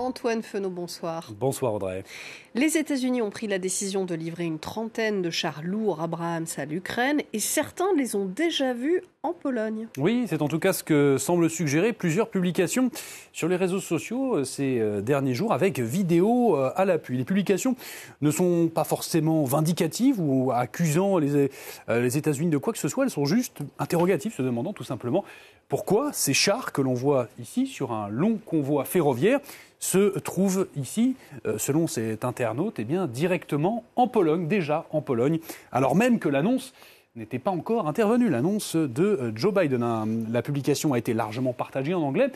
Antoine Fenot, bonsoir. Bonsoir Audrey. Les États-Unis ont pris la décision de livrer une trentaine de chars lourds Abrams à l'Ukraine et certains les ont déjà vus en Pologne. Oui, c'est en tout cas ce que semblent suggérer plusieurs publications sur les réseaux sociaux euh, ces euh, derniers jours avec vidéos euh, à l'appui. Les publications ne sont pas forcément vindicatives ou accusant les, les États-Unis de quoi que ce soit, elles sont juste interrogatives, se demandant tout simplement pourquoi ces chars que l'on voit ici sur un long convoi ferroviaire se trouvent ici, selon cet internaute, eh bien, directement en Pologne, déjà en Pologne, alors même que l'annonce n'était pas encore intervenue, l'annonce de euh, Joe Biden. La publication a été largement partagée en anglais,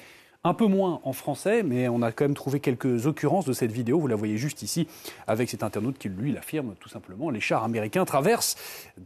un peu moins en français, mais on a quand même trouvé quelques occurrences de cette vidéo. Vous la voyez juste ici avec cet internaute qui, lui, l'affirme tout simplement. Les chars américains traversent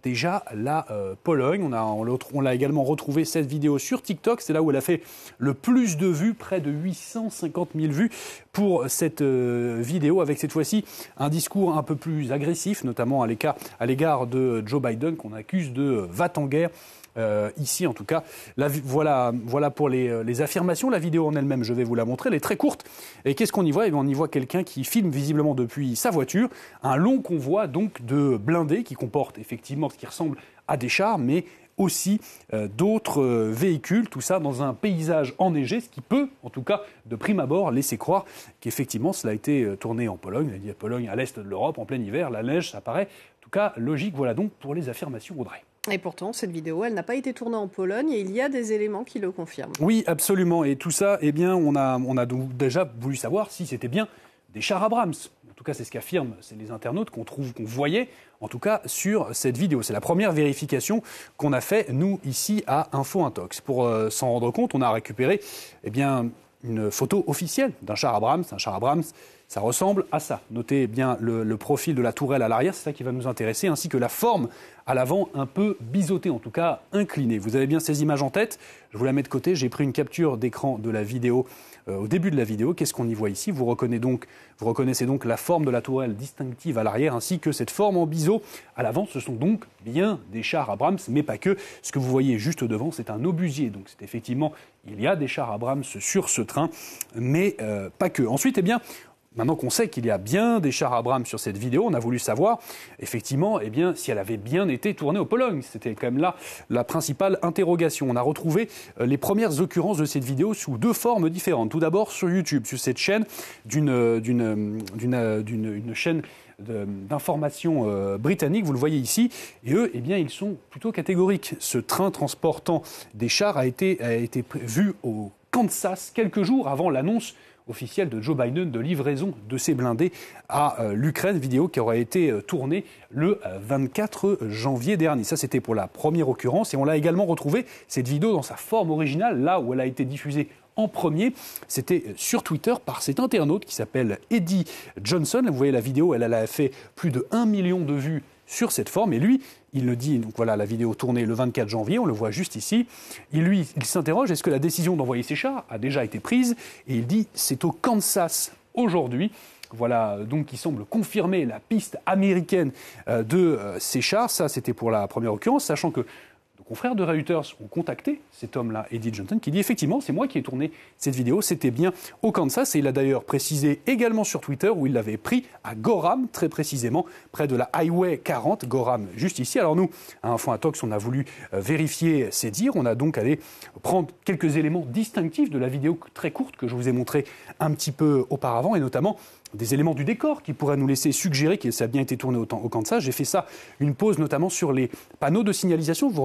déjà la euh, Pologne. On, a, on l'a également retrouvé cette vidéo sur TikTok. C'est là où elle a fait le plus de vues, près de 850 000 vues pour cette euh, vidéo, avec cette fois-ci un discours un peu plus agressif, notamment à l'égard de Joe Biden, qu'on accuse de va en guerre euh, ici en tout cas. voilà, pour euh, les, affirmations. La vidéo en elle-même, je vais vous la montrer. Elle est très courte. Et qu'est-ce qu'on y voit? Eh On y voit quelqu'un qui filme visiblement depuis sa voiture un long convoi donc de blindés qui comporte effectivement ce qui ressemble à des chars, mais aussi euh, d'autres véhicules, tout ça dans un paysage enneigé, ce qui peut, en tout cas de prime abord, laisser croire qu'effectivement cela a été tourné en Pologne, a dit Pologne à l'est de l'Europe en plein hiver, la neige, ça paraît en tout cas logique. Voilà donc pour les affirmations Audrey. Et pourtant, cette vidéo, elle n'a pas été tournée en Pologne et il y a des éléments qui le confirment. Oui, absolument. Et tout ça, eh bien, on a, déjà voulu savoir si c'était bien des chars Abrams. En tout cas, c'est ce qu'affirment les internautes qu'on trouve, qu'on voyait, en tout cas, sur cette vidéo. C'est la première vérification qu'on a fait, nous, ici, à Info Intox. Pour euh, s'en rendre compte, on a récupéré, eh bien, une photo officielle d'un char Abrams. Un char Abrams, ça ressemble à ça. Notez bien le, profil de la tourelle à l'arrière, c'est ça qui va nous intéresser, ainsi que la forme à l'avant un peu biseautée, en tout cas inclinée. Vous avez bien ces images en tête, je vous la mets de côté, j'ai pris une capture d'écran de la vidéo euh, au début de la vidéo. Qu'est-ce qu'on y voit ici? Vous, reconnaissez donc, la forme de la tourelle distinctive à l'arrière, ainsi que cette forme en biseau à l'avant. Ce sont donc bien des chars Abrams, mais pas que. Ce que vous voyez juste devant, c'est un obusier. Donc c'est effectivement, il y a des chars Abrams sur ce train, mais euh, pas que. Ensuite, eh bien, Maintenant qu'on sait qu'il y a bien des chars Abrams sur cette vidéo, on a voulu savoir effectivement eh bien, si elle avait bien été tournée au Pologne. C'était quand même là la principale interrogation. On a retrouvé euh, les premières occurrences de cette vidéo sous deux formes différentes. Tout d'abord sur YouTube, sur cette chaîne d'une chaîne d'information euh, britannique, vous le voyez ici, et eux, eh bien, ils sont plutôt catégoriques. Ce train transportant des chars a été vu au Kansas quelques jours avant l'annonce officielle de Joe Biden de livraison de ses blindés à euh, l'Ukraine, vidéo qui aurait été euh, tournée le 24 euh, janvier dernier. Ça, c'était pour la première occurrence. Et on l'a également retrouvé, cette vidéo, dans sa forme originale, là où elle a été diffusée en premier. C'était sur Twitter par cet internaute qui s'appelle Eddie Johnson. Vous voyez la vidéo, elle, elle a fait plus de 1 million de vues sur cette forme. Et lui, il le dit, donc voilà la vidéo tournée le 24 janvier, on le voit juste ici. Il lui, il s'interroge, est-ce que la décision d'envoyer ces chars a déjà été prise? Et il dit, c'est au Kansas aujourd'hui. Voilà, donc qui semble confirmer la piste américaine euh, de euh, ces chars. Ça, c'était pour la première occurrence, sachant que confrères de Reuters ont contacté cet homme-là, Eddie Johnson, qui dit effectivement, c'est moi qui ai tourné cette vidéo, c'était bien au Kansas, et il a d'ailleurs précisé également sur Twitter où il l'avait pris à Gorham, très précisément, près de la Highway 40, Gorham, juste ici. Alors nous, à Info Intox, on a voulu euh, vérifier ces dires, on a donc allé prendre quelques éléments distinctifs de la vidéo très courte que je vous ai montrée un petit peu auparavant, et notamment des éléments du décor qui pourraient nous laisser suggérer que ça a bien été tourné au, au Kansas. J'ai fait ça, une pause notamment sur les panneaux de signalisation. Vous,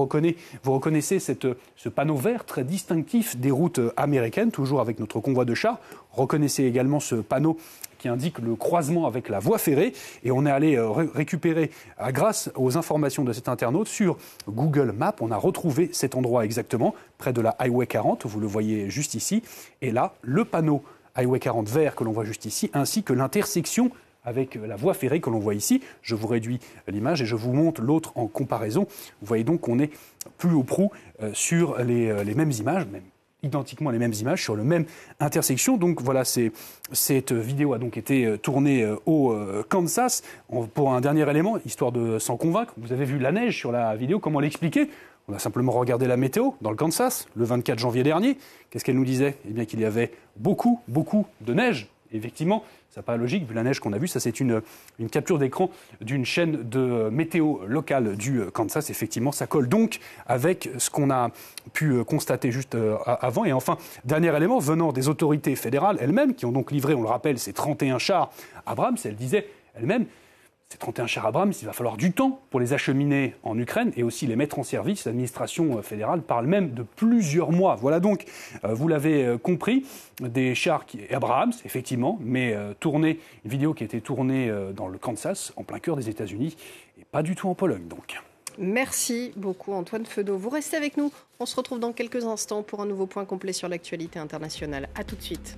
vous reconnaissez ce panneau vert très distinctif des routes américaines, toujours avec notre convoi de chars. Reconnaissez également ce panneau qui indique le croisement avec la voie ferrée. Et on est allé euh, récupérer, euh, grâce aux informations de cet internaute, sur Google Maps, on a retrouvé cet endroit exactement, près de la Highway 40, vous le voyez juste ici. Et là, le panneau Highway 40 vert que l'on voit juste ici, ainsi que l'intersection avec la voie ferrée que l'on voit ici. Je vous réduis l'image et je vous montre l'autre en comparaison. Vous voyez donc qu'on est plus au prou euh, sur les, euh, mêmes images, même identiquement les mêmes images sur le même intersection. Donc voilà, cette vidéo a donc été euh, tournée au Kansas. Pour un dernier élément, histoire de s'en convaincre, vous avez vu la neige sur la vidéo, comment l'expliquer? On a simplement regardé la météo dans le Kansas le 24 janvier dernier. Qu'est-ce qu'elle nous disait? Eh bien qu'il y avait beaucoup, beaucoup de neige. Effectivement, ça n'a pas logique, vu la neige qu'on a vue. Ça, c'est une, capture d'écran d'une chaîne de météo locale du Kansas. Effectivement, ça colle donc avec ce qu'on a pu constater juste avant. Et enfin, dernier élément, venant des autorités fédérales elles-mêmes, qui ont donc livré, on le rappelle, ces 31 chars Abrams, elle disait elle-même, ces 31 chars Abrams, il va falloir du temps pour les acheminer en Ukraine et aussi les mettre en service. L'administration fédérale parle même de plusieurs mois. Voilà donc, euh, vous l'avez euh, compris, des chars qui, Abrams, effectivement, mais euh, tournés, une vidéo qui a été tournée dans le Kansas, en plein cœur des États-Unis, et pas du tout en Pologne donc. Merci beaucoup Antoine Feudeau. Vous restez avec nous. On se retrouve dans quelques instants pour un nouveau point complet sur l'actualité internationale. A tout de suite.